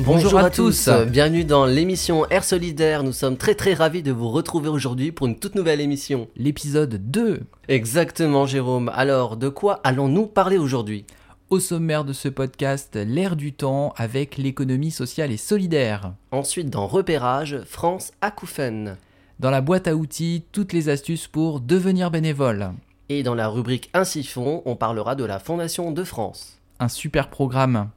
Bonjour, à, tous. bienvenue dans l'émission Air Solidaire. Nous sommes très très ravis de vous retrouver aujourd'hui pour une toute nouvelle émission. L'épisode 2. Exactement Jérôme. Alors, de quoi allons-nous parler aujourd'hui? Au sommaire de ce podcast, l'air du temps avec l'économie sociale et solidaire. Ensuite, dans Repérage, France Acouphène. Dans la boîte à outils, toutes les astuces pour devenir bénévole. Et dans la rubrique Ainsi fond, on parlera de la Fondation de France. Un super programme.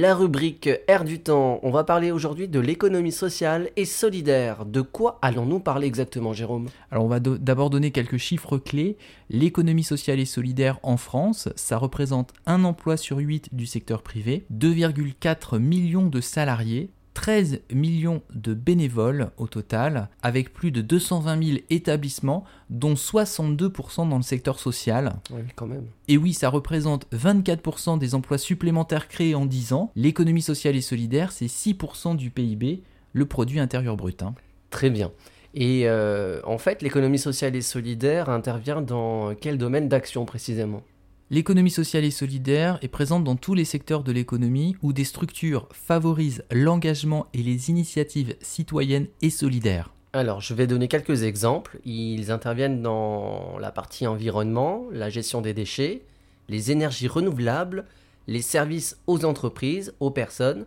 La rubrique Air du temps, on va parler aujourd'hui de l'économie sociale et solidaire. De quoi allons-nous parler exactement, Jérôme? Alors on va d'abord donner quelques chiffres clés. L'économie sociale et solidaire en France, ça représente un emploi sur 8 du secteur privé, 2,4 millions de salariés, 13 millions de bénévoles au total, avec plus de 220 000 établissements, dont 62% dans le secteur social. Oui, quand même. Et oui, ça représente 24% des emplois supplémentaires créés en 10 ans. L'économie sociale et solidaire, c'est 6% du PIB, le produit intérieur brut. Hein. Très bien. Et euh, en fait, l'économie sociale et solidaire intervient dans quel domaine d'action précisément? L'économie sociale et solidaire est présente dans tous les secteurs de l'économie où des structures favorisent l'engagement et les initiatives citoyennes et solidaires. Alors, je vais donner quelques exemples. Ils interviennent dans la partie environnement, la gestion des déchets, les énergies renouvelables, les services aux entreprises, aux personnes,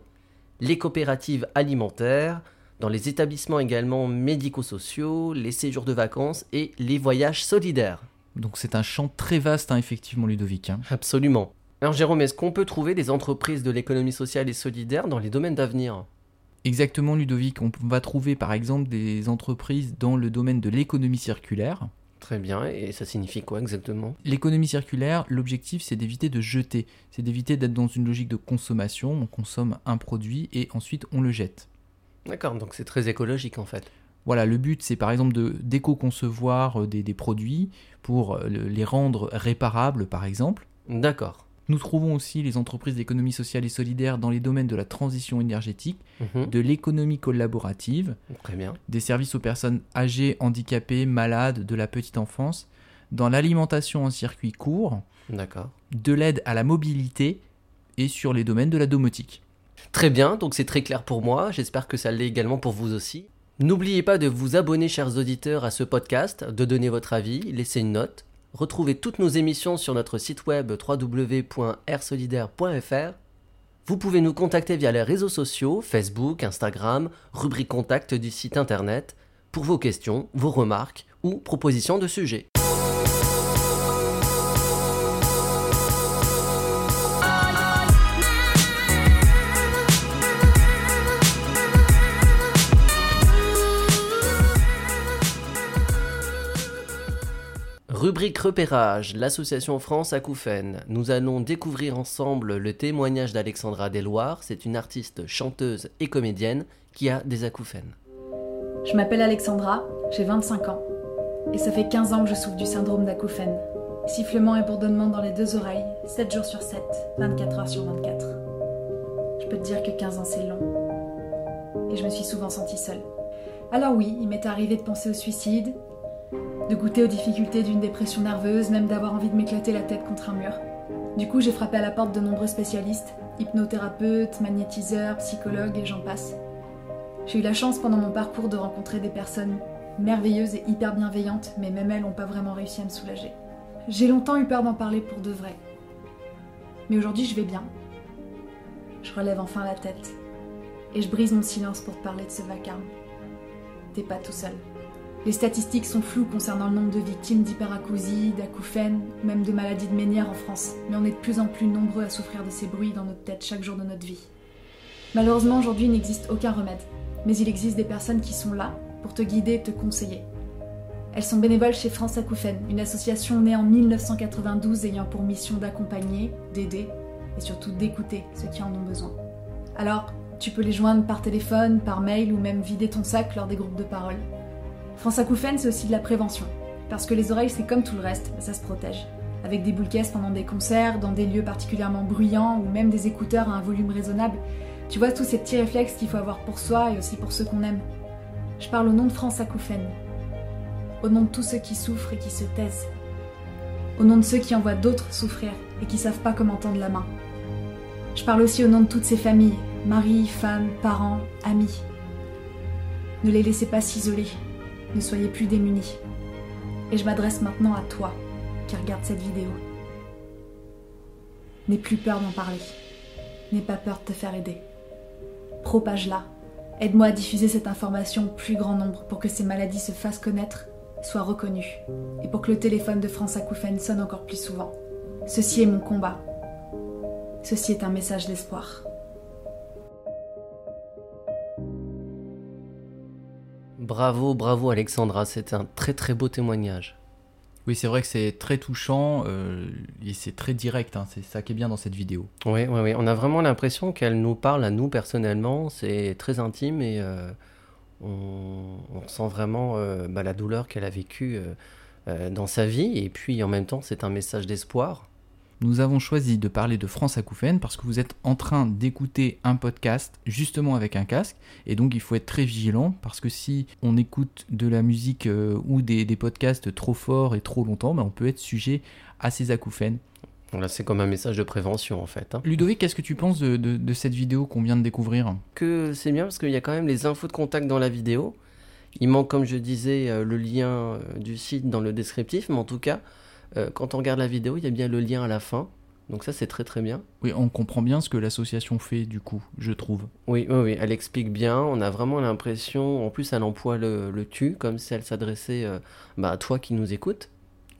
les coopératives alimentaires, dans les établissements également médico-sociaux, les séjours de vacances et les voyages solidaires. Donc c'est un champ très vaste, hein, effectivement, Ludovic. Hein. Absolument. Alors Jérôme, est-ce qu'on peut trouver des entreprises de l'économie sociale et solidaire dans les domaines d'avenir? Exactement, Ludovic. On va trouver par exemple des entreprises dans le domaine de l'économie circulaire. Très bien, et ça signifie quoi exactement? L'économie circulaire, l'objectif c'est d'éviter de jeter, c'est d'éviter d'être dans une logique de consommation, on consomme un produit et ensuite on le jette. D'accord, donc c'est très écologique en fait. Voilà, le but c'est par exemple de d'éco-concevoir euh, des, produits pour euh, les rendre réparables par exemple. D'accord. Nous trouvons aussi les entreprises d'économie sociale et solidaire dans les domaines de la transition énergétique, mhm. de l'économie collaborative, Très bien. des services aux personnes âgées, handicapées, malades, de la petite enfance, dans l'alimentation en circuit court, de l'aide à la mobilité et sur les domaines de la domotique. Très bien, donc c'est très clair pour moi, j'espère que ça l'est également pour vous aussi. N'oubliez pas de vous abonner, chers auditeurs, à ce podcast, de donner votre avis, laisser une note. Retrouvez toutes nos émissions sur notre site web www.rsolidaire.fr. Vous pouvez nous contacter via les réseaux sociaux, Facebook, Instagram, rubrique contact du site internet, pour vos questions, vos remarques ou propositions de sujets. Rubrique repérage, l'association France Acouphène. Nous allons découvrir ensemble le témoignage d'Alexandra Desloirs. C'est une artiste, chanteuse et comédienne qui a des acouphènes. Je m'appelle Alexandra, j'ai 25 ans. Et ça fait 15 ans que je souffre du syndrome d'acouphène. Sifflement et bourdonnement dans les deux oreilles, 7 jours sur 7, 24 heures sur 24. Je peux te dire que 15 ans c'est long. Et je me suis souvent sentie seule. Alors oui, il m'est arrivé de penser au suicide, de goûter aux difficultés d'une dépression nerveuse, même d'avoir envie de m'éclater la tête contre un mur. Du coup, j'ai frappé à la porte de nombreux spécialistes, hypnothérapeutes, magnétiseurs, psychologues et j'en passe. J'ai eu la chance pendant mon parcours de rencontrer des personnes merveilleuses et hyper bienveillantes, mais même elles n'ont pas vraiment réussi à me soulager. J'ai longtemps eu peur d'en parler pour de vrai. Mais aujourd'hui, je vais bien. Je relève enfin la tête. Et je brise mon silence pour te parler de ce vacarme. T'es pas tout seul. Les statistiques sont floues concernant le nombre de victimes d'hyperacousie, d'acouphènes, même de maladies de Ménière en France, mais on est de plus en plus nombreux à souffrir de ces bruits dans notre tête chaque jour de notre vie. Malheureusement, aujourd'hui, il n'existe aucun remède, mais il existe des personnes qui sont là pour te guider et te conseiller. Elles sont bénévoles chez France Acouphènes, une association née en 1992 ayant pour mission d'accompagner, d'aider et surtout d'écouter ceux qui en ont besoin. Alors, tu peux les joindre par téléphone, par mail ou même vider ton sac lors des groupes de parole. France Acouphènes, c'est aussi de la prévention. Parce que les oreilles, c'est comme tout le reste, ça se protège. avec des boules caisses pendant des concerts, dans des lieux particulièrement bruyants ou même des écouteurs à un volume raisonnable. Tu vois tous ces petits réflexes qu'il faut avoir pour soi et aussi pour ceux qu'on aime. Je parle au nom de France Acouphène, au nom de tous ceux qui souffrent et qui se taisent, au nom de ceux qui envoient d'autres souffrir et qui savent pas comment tendre la main. Je parle aussi au nom de toutes ces familles, maris, femmes, parents, amis. Ne les laissez pas s'isoler, ne soyez plus démunis. Et je m'adresse maintenant à toi qui regarde cette vidéo. N'aie plus peur d'en parler. N'aie pas peur de te faire aider. Propage-la. Aide-moi à diffuser cette information au plus grand nombre pour que ces maladies se fassent connaître, soient reconnues, et pour que le téléphone de France Acouphène sonne encore plus souvent. Ceci est mon combat. Ceci est un message d'espoir. Bravo, bravo Alexandra, c'est un très très beau témoignage. Oui, c'est vrai que c'est très touchant euh, et c'est très direct. hein. C'est ça qui est bien dans cette vidéo. Oui, oui, oui. On a vraiment l'impression qu'elle nous parle à nous personnellement. C'est très intime et euh, on, on ressent vraiment euh, bah, la douleur qu'elle a vécue dans sa vie. Et puis en même temps, c'est un message d'espoir. Nous avons choisi de parler de France Acouphène parce que vous êtes en train d'écouter un podcast justement avec un casque et donc il faut être très vigilant parce que si on écoute de la musique euh, ou des, des podcasts trop forts et trop longtemps, ben, on peut être sujet à ces acouphènes. Là, c'est comme un message de prévention en fait. hein. Ludovic, qu'est-ce que tu penses de, de- de cette vidéo qu'on vient de découvrir? Que c'est bien parce qu'il y a quand même les infos de contact dans la vidéo. Il manque, comme je disais, euh, le lien euh, du site dans le descriptif, mais en tout cas, euh, quand on regarde la vidéo, il y a bien le lien à la fin. Donc ça, c'est très très bien. Oui, on comprend bien ce que l'association fait du coup, je trouve. Oui, oui, oui, elle explique bien. On a vraiment l'impression, en plus, elle emploie le, le tu, comme si elle s'adressait euh, bah, à toi qui nous écoutes.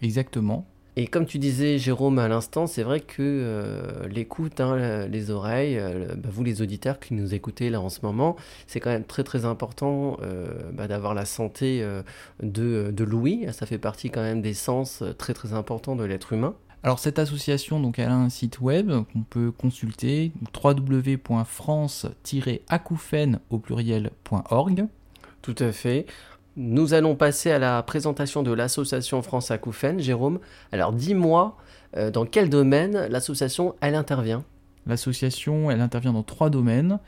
Exactement. Et comme tu disais, Jérôme, à l'instant, c'est vrai que euh, l'écoute, hein, les oreilles, euh, bah, vous les auditeurs qui nous écoutez là en ce moment, c'est quand même très très important euh, bah, d'avoir la santé de, de l'ouïe. Ça fait partie quand même des sens très très importants de l'être humain. Alors cette association, donc elle a un site web qu'on peut consulter, www.france-acouphène au pluriel.org. Tout à fait. Nous allons passer à la présentation de l'association France Acouphène. Jérôme, alors dis-moi, euh, dans quel domaine l'association, elle intervient? L'association, elle intervient dans trois domaines.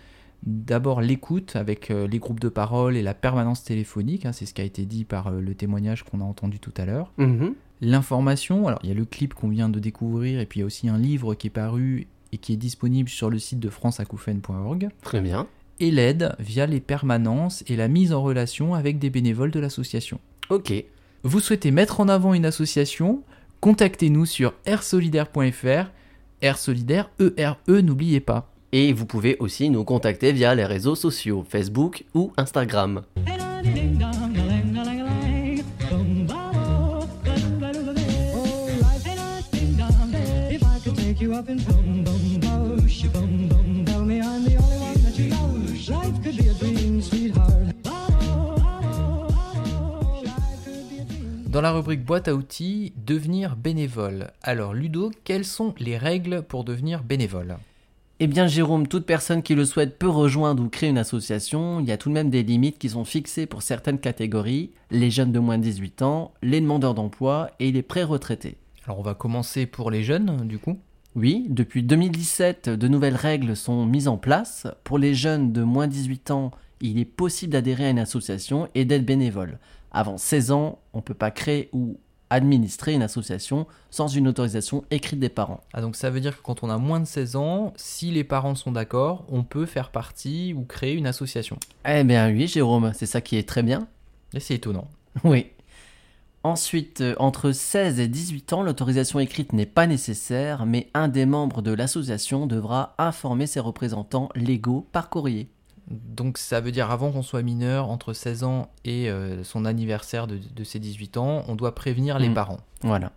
D'abord l'écoute avec euh, les groupes de parole et la permanence téléphonique, hein, c'est ce qui a été dit par euh, le témoignage qu'on a entendu tout à l'heure. Mhm. L'information, alors il y a le clip qu'on vient de découvrir et puis il y a aussi un livre qui est paru et qui est disponible sur le site de franceacouphène.org. Très bien. Et l'aide via les permanences et la mise en relation avec des bénévoles de l'association. Ok. Vous souhaitez mettre en avant une association? Contactez-nous sur airsolidaire.fr. Air Solidaire, E-R-E, n'oubliez pas. Et vous pouvez aussi nous contacter via les réseaux sociaux, Facebook ou Instagram. Dans la rubrique boîte à outils, devenir bénévole. Alors Ludo, quelles sont les règles pour devenir bénévole? Eh bien Jérôme, toute personne qui le souhaite peut rejoindre ou créer une association. Il y a tout de même des limites qui sont fixées pour certaines catégories, les jeunes de moins de 18 ans, les demandeurs d'emploi et les pré-retraités. Alors on va commencer pour les jeunes, du coup? Oui, depuis 2017, de nouvelles règles sont mises en place. Pour les jeunes de moins de 18 ans, il est possible d'adhérer à une association et d'être bénévole. Avant 16 ans, on ne peut pas créer ou administrer une association sans une autorisation écrite des parents. Ah donc ça veut dire que quand on a moins de 16 ans, si les parents sont d'accord, on peut faire partie ou créer une association. Eh bien oui, Jérôme, c'est ça qui est très bien. Et c'est étonnant. Oui. Ensuite, euh, entre 16 et 18 ans, l'autorisation écrite n'est pas nécessaire, mais un des membres de l'association devra informer ses représentants légaux par courrier. Donc ça veut dire avant qu'on soit mineur, entre 16 ans et euh, son anniversaire de, de ses 18 ans, on doit prévenir les Mm. parents. Voilà.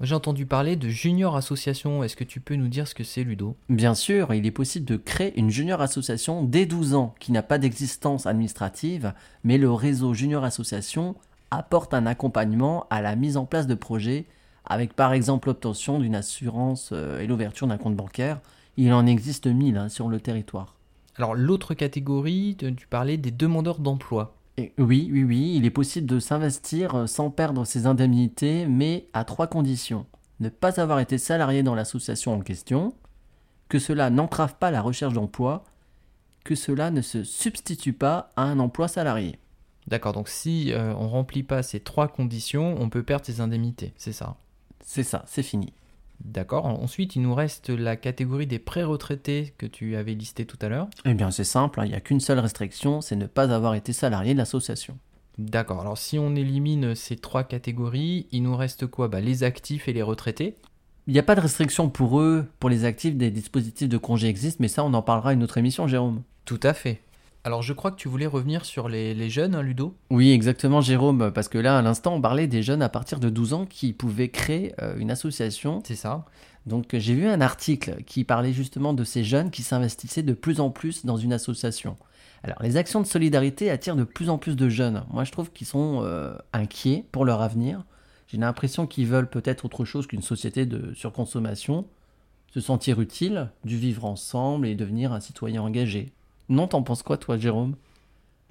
J'ai entendu parler de junior association, est-ce que tu peux nous dire ce que c'est Ludo? Bien sûr, il est possible de créer une junior association dès 12 ans qui n'a pas d'existence administrative, mais le réseau junior association apporte un accompagnement à la mise en place de projets avec par exemple l'obtention d'une assurance euh, et l'ouverture d'un compte bancaire. Il en existe 1000 hein, sur le territoire. Alors l'autre catégorie, tu parlais des demandeurs d'emploi. Et oui, oui, oui, il est possible de s'investir euh, sans perdre ses indemnités, mais à trois conditions. ne pas avoir été salarié dans l'association en question, que cela n'entrave pas la recherche d'emploi, que cela ne se substitue pas à un emploi salarié. D'accord, donc si euh, on remplit pas ces trois conditions, on peut perdre ses indemnités, c'est ça? C'est ça, c'est fini. D'accord. Ensuite, il nous reste la catégorie des pré-retraités que tu avais listé tout à l'heure. Eh bien, c'est simple, hein, il n'y a qu'une seule restriction, c'est ne pas avoir été salarié de l'association. D'accord. Alors, si on élimine ces trois catégories, il nous reste quoi? Bah, Les actifs et les retraités. Il n'y a pas de restriction pour eux, pour les actifs, des dispositifs de congé existent, mais ça, on en parlera à une autre émission, Jérôme. Tout à fait. Alors, je crois que tu voulais revenir sur les, les jeunes, hein, Ludo Oui, exactement, Jérôme, parce que là, à l'instant, on parlait des jeunes à partir de 12 ans qui pouvaient créer euh, une association. C'est ça. Donc, j'ai vu un article qui parlait justement de ces jeunes qui s'investissaient de plus en plus dans une association. Alors, les actions de solidarité attirent de plus en plus de jeunes. Moi, je trouve qu'ils sont euh, inquiets pour leur avenir. J'ai l'impression qu'ils veulent peut-être autre chose qu'une société de surconsommation, se sentir utile, du vivre ensemble et devenir un citoyen engagé. Non, t'en penses quoi, toi, Jérôme?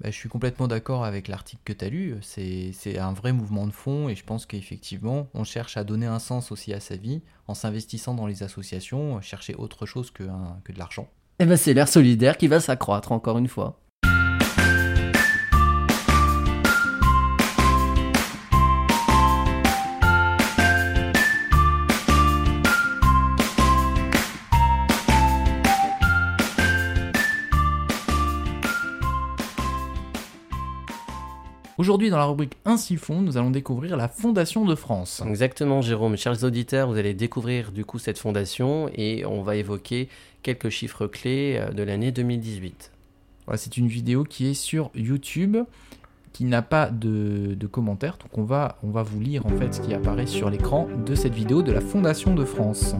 Bah, je suis complètement d'accord avec l'article que tu as lu. C'est un vrai mouvement de fond et je pense qu'effectivement, on cherche à donner un sens aussi à sa vie en s'investissant dans les associations, chercher autre chose que, un- que de l'argent. Eh ben, c'est l'air solidaire qui va s'accroître, encore une fois. Aujourd'hui, dans la rubrique Ainsi fond, nous allons découvrir la Fondation de France. Exactement, Jérôme. Chers auditeurs, vous allez découvrir du coup cette fondation et on va évoquer quelques chiffres clés euh, de l'année 2018. Voilà, c'est une vidéo qui est sur YouTube, qui n'a pas de, de commentaires. Donc on va, on va vous lire en fait ce qui apparaît sur l'écran de cette vidéo de la Fondation de France.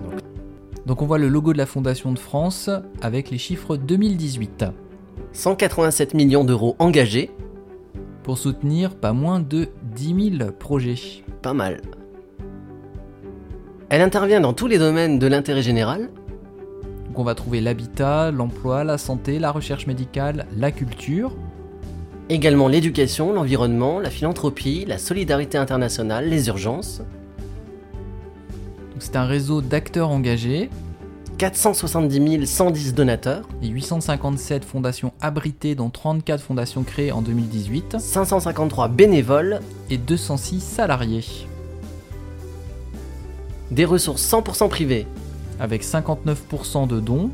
Donc on voit le logo de la Fondation de France avec les chiffres 2018. 187 millions d'euros engagés, Pour soutenir pas moins de 10 000 projets. pas mal. Elle intervient dans tous les domaines de l'intérêt général, Donc on va trouver l'habitat, l'emploi, la santé, la recherche médicale, la culture. également l'éducation, l'environnement, la philanthropie, la solidarité internationale, les urgences. C'est un réseau d'acteurs engagés 470 110 donateurs, et 857 fondations abritées dont 34 fondations créées en 2018 553 bénévoles, et 206 salariés. des ressources 100% privées, avec 59% de dons,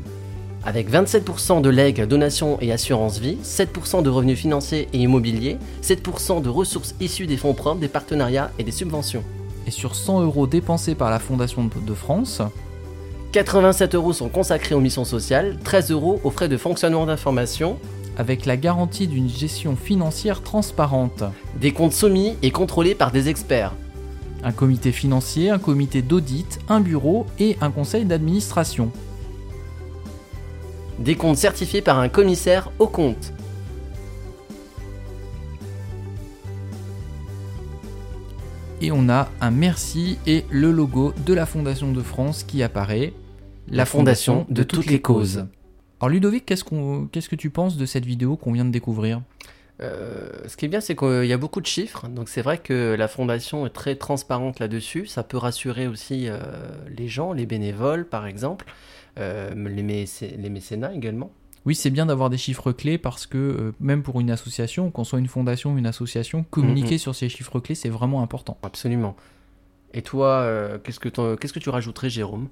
avec 27% de legs, donations et assurance vie, 7% de revenus financiers et immobiliers, 7% de ressources issues des fonds propres, des partenariats et des subventions. et sur 100 euros dépensés par la Fondation de France, 87 euros sont consacrés aux missions sociales, 13 euros aux frais de fonctionnement d'information, avec la garantie d'une gestion financière transparente. des comptes soumis et contrôlés par des experts, Un comité financier, un comité d'audit, un bureau et un conseil d'administration. des comptes certifiés par un commissaire au compte, Et on a un merci et le logo de la Fondation de France qui apparaît. La Fondation de toutes les causes. Alors Ludovic, qu'est-ce qu'on- qu'est-ce que tu penses de cette vidéo qu'on vient de découvrir? Euh, ce qui est bien, c'est qu'il y a beaucoup de chiffres, donc c'est vrai que la fondation est très transparente là-dessus. Ça peut rassurer aussi euh, les gens, les bénévoles par exemple, euh, les, mécé- les mécénats également. Oui, c'est bien d'avoir des chiffres clés parce que euh, même pour une association, qu'on soit une fondation ou une association, communiquer sur ces chiffres clés, c'est vraiment important. Absolument. Et toi, euh, qu'est-ce que qu'est-ce que tu rajouterais, Jérôme?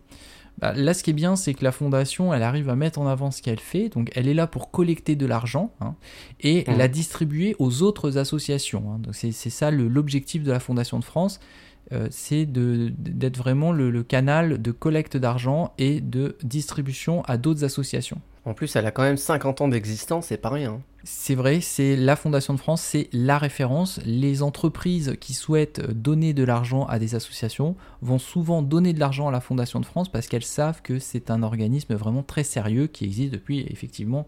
Bah, là, ce qui est bien, c'est que la fondation, elle arrive à mettre en avant ce qu'elle fait. Donc, elle est là pour collecter de l'argent hein, et Mhm. la distribuer aux autres associations. hein. Donc, c'est ça l'objectif de la Fondation de France. euh, c'est d'être vraiment le, le canal de collecte d'argent et de distribution à d'autres associations. En plus, elle a quand même 50 ans d'existence, c'est pas rien. C'est vrai, c'est la Fondation de France, c'est la référence. Les entreprises qui souhaitent donner de l'argent à des associations vont souvent donner de l'argent à la Fondation de France parce qu'elles savent que c'est un organisme vraiment très sérieux qui existe depuis effectivement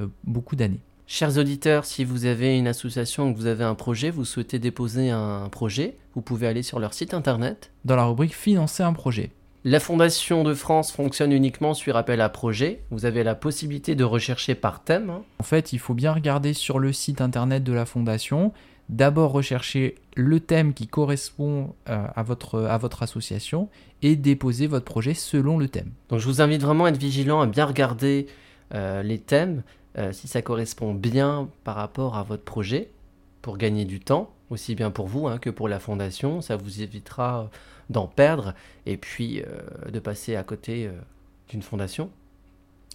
euh, beaucoup d'années. Chers auditeurs, si vous avez une association ou que vous avez un projet, vous souhaitez déposer un projet, vous pouvez aller sur leur site internet. Dans la rubrique Financer un projet. La Fondation de France fonctionne uniquement sur appel à projet. Vous avez la possibilité de rechercher par thème. hein. En fait, il faut bien regarder sur le site internet de la Fondation. D'abord rechercher le thème qui correspond euh, à, votre, à votre association et déposer votre projet selon le thème. Donc je vous invite vraiment à être vigilant, à bien regarder euh, les thèmes, euh, si ça correspond bien par rapport à votre projet, pour gagner du temps, aussi bien pour vous hein, que pour la fondation. Ça vous évitera d'en perdre et puis de passer à côté d'une fondation.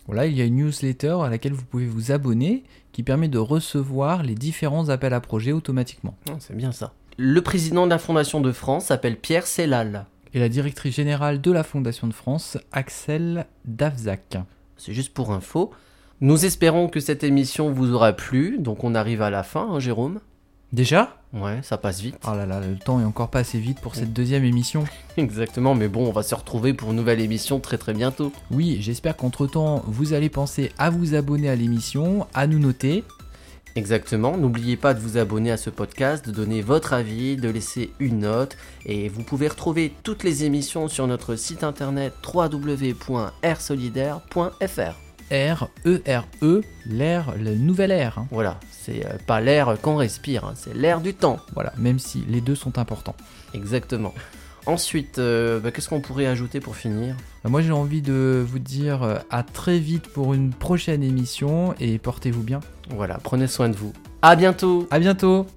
Voilà, il y a une newsletter à laquelle vous pouvez vous abonner qui permet de recevoir les différents appels à projets automatiquement. Ah, c'est bien ça. Le président de la Fondation de France s'appelle Pierre Sellal. Et la directrice générale de la Fondation de France, Axel Davzac. C'est juste pour info. Nous espérons que cette émission vous aura plu, donc on arrive à la fin, hein, Jérôme? Déjà? Ouais, ça passe vite. Oh là là, le temps est encore pas assez vite pour cette deuxième émission. Exactement, mais bon, on va se retrouver pour une nouvelle émission très très bientôt. Oui, j'espère qu'entre-temps, vous allez penser à vous abonner à l'émission, à nous noter. Exactement, n'oubliez pas de vous abonner à ce podcast, de donner votre avis, de laisser une note, et vous pouvez retrouver toutes les émissions sur notre site internet www.rsolidaire.fr. R, E, R, E, l'air, le nouvel air. Hein. Voilà, c'est euh, pas l'air qu'on respire, hein, c'est l'air du temps. Voilà, même si les deux sont importants. Exactement. Ensuite, euh, bah, qu'est-ce qu'on pourrait ajouter pour finir? Bah, Moi j'ai envie de vous dire euh, à très vite pour une prochaine émission et portez-vous bien. Voilà, prenez soin de vous. À bientôt À bientôt